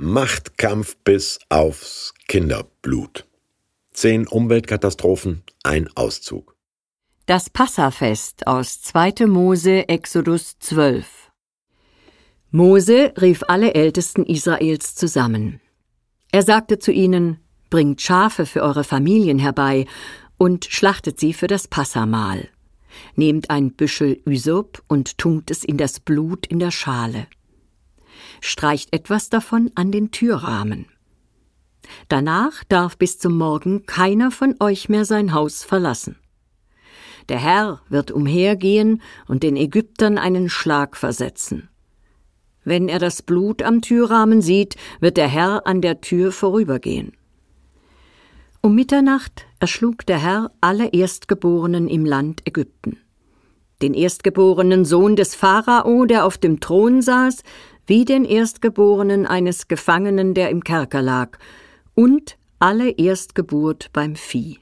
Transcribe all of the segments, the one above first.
Machtkampf bis aufs Kinderblut. Zehn Umweltkatastrophen, ein Auszug. Das Passafest aus 2. Mose Exodus 12. Mose rief alle Ältesten Israels zusammen. Er sagte zu ihnen, Bringt Schafe für eure Familien herbei und schlachtet sie für das Passamahl. Nehmt ein Büschel Ysop und tunkt es in das Blut in der Schale streicht etwas davon an den Türrahmen. Danach darf bis zum Morgen keiner von euch mehr sein Haus verlassen. Der Herr wird umhergehen und den Ägyptern einen Schlag versetzen. Wenn er das Blut am Türrahmen sieht, wird der Herr an der Tür vorübergehen. Um Mitternacht erschlug der Herr alle Erstgeborenen im Land Ägypten. Den erstgeborenen Sohn des Pharao, der auf dem Thron saß, wie den Erstgeborenen eines Gefangenen, der im Kerker lag, und alle Erstgeburt beim Vieh.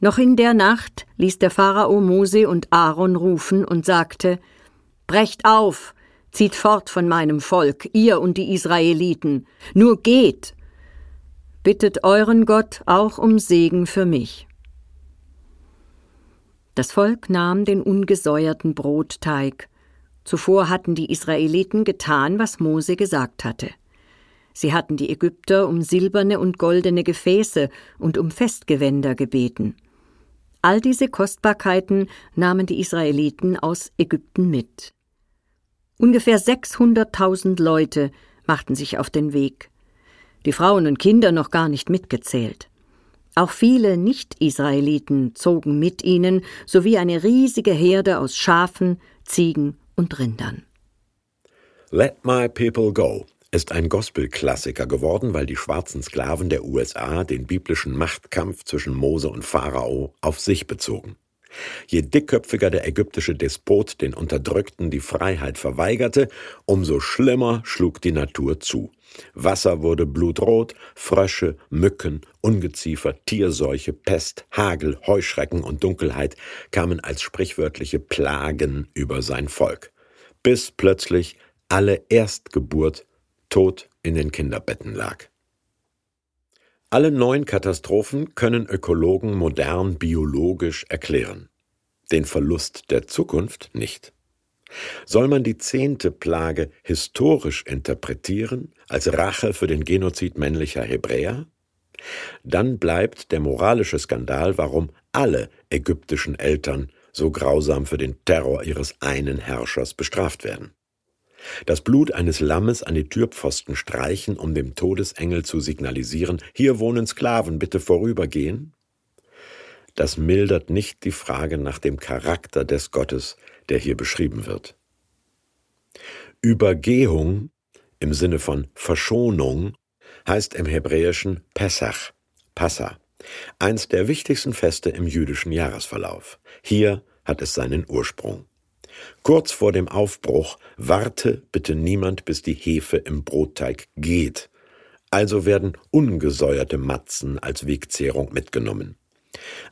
Noch in der Nacht ließ der Pharao Mose und Aaron rufen und sagte Brecht auf, zieht fort von meinem Volk, ihr und die Israeliten, nur geht, bittet euren Gott auch um Segen für mich. Das Volk nahm den ungesäuerten Brotteig Zuvor hatten die Israeliten getan, was Mose gesagt hatte. Sie hatten die Ägypter um silberne und goldene Gefäße und um Festgewänder gebeten. All diese Kostbarkeiten nahmen die Israeliten aus Ägypten mit. Ungefähr 600.000 Leute machten sich auf den Weg. Die Frauen und Kinder noch gar nicht mitgezählt. Auch viele Nicht-Israeliten zogen mit ihnen sowie eine riesige Herde aus Schafen, Ziegen und Rindern. Let My People Go ist ein Gospel-Klassiker geworden, weil die schwarzen Sklaven der USA den biblischen Machtkampf zwischen Mose und Pharao auf sich bezogen. Je dickköpfiger der ägyptische Despot den Unterdrückten die Freiheit verweigerte, umso schlimmer schlug die Natur zu. Wasser wurde blutrot, Frösche, Mücken, Ungeziefer, Tierseuche, Pest, Hagel, Heuschrecken und Dunkelheit kamen als sprichwörtliche Plagen über sein Volk, bis plötzlich alle Erstgeburt tot in den Kinderbetten lag. Alle neun Katastrophen können Ökologen modern biologisch erklären. Den Verlust der Zukunft nicht. Soll man die zehnte Plage historisch interpretieren, als Rache für den Genozid männlicher Hebräer? Dann bleibt der moralische Skandal, warum alle ägyptischen Eltern so grausam für den Terror ihres einen Herrschers bestraft werden. Das Blut eines Lammes an die Türpfosten streichen, um dem Todesengel zu signalisieren, hier wohnen Sklaven, bitte vorübergehen? Das mildert nicht die Frage nach dem Charakter des Gottes, der hier beschrieben wird. Übergehung im Sinne von Verschonung heißt im Hebräischen Pessach, Passa, eins der wichtigsten Feste im jüdischen Jahresverlauf. Hier hat es seinen Ursprung. Kurz vor dem Aufbruch warte bitte niemand, bis die Hefe im Brotteig geht. Also werden ungesäuerte Matzen als Wegzehrung mitgenommen.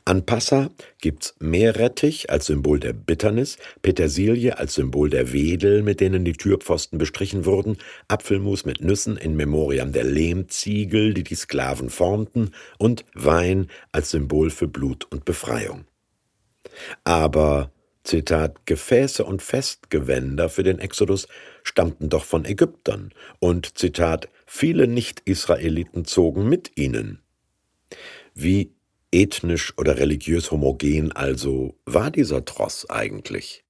An Passa gibt's Meerrettich als Symbol der Bitternis, Petersilie als Symbol der Wedel, mit denen die Türpfosten bestrichen wurden, Apfelmus mit Nüssen in Memoriam der Lehmziegel, die die Sklaven formten, und Wein als Symbol für Blut und Befreiung. Aber Zitat, Gefäße und Festgewänder für den Exodus stammten doch von Ägyptern und Zitat, viele Nicht-Israeliten zogen mit ihnen. Wie ethnisch oder religiös homogen also war dieser Tross eigentlich?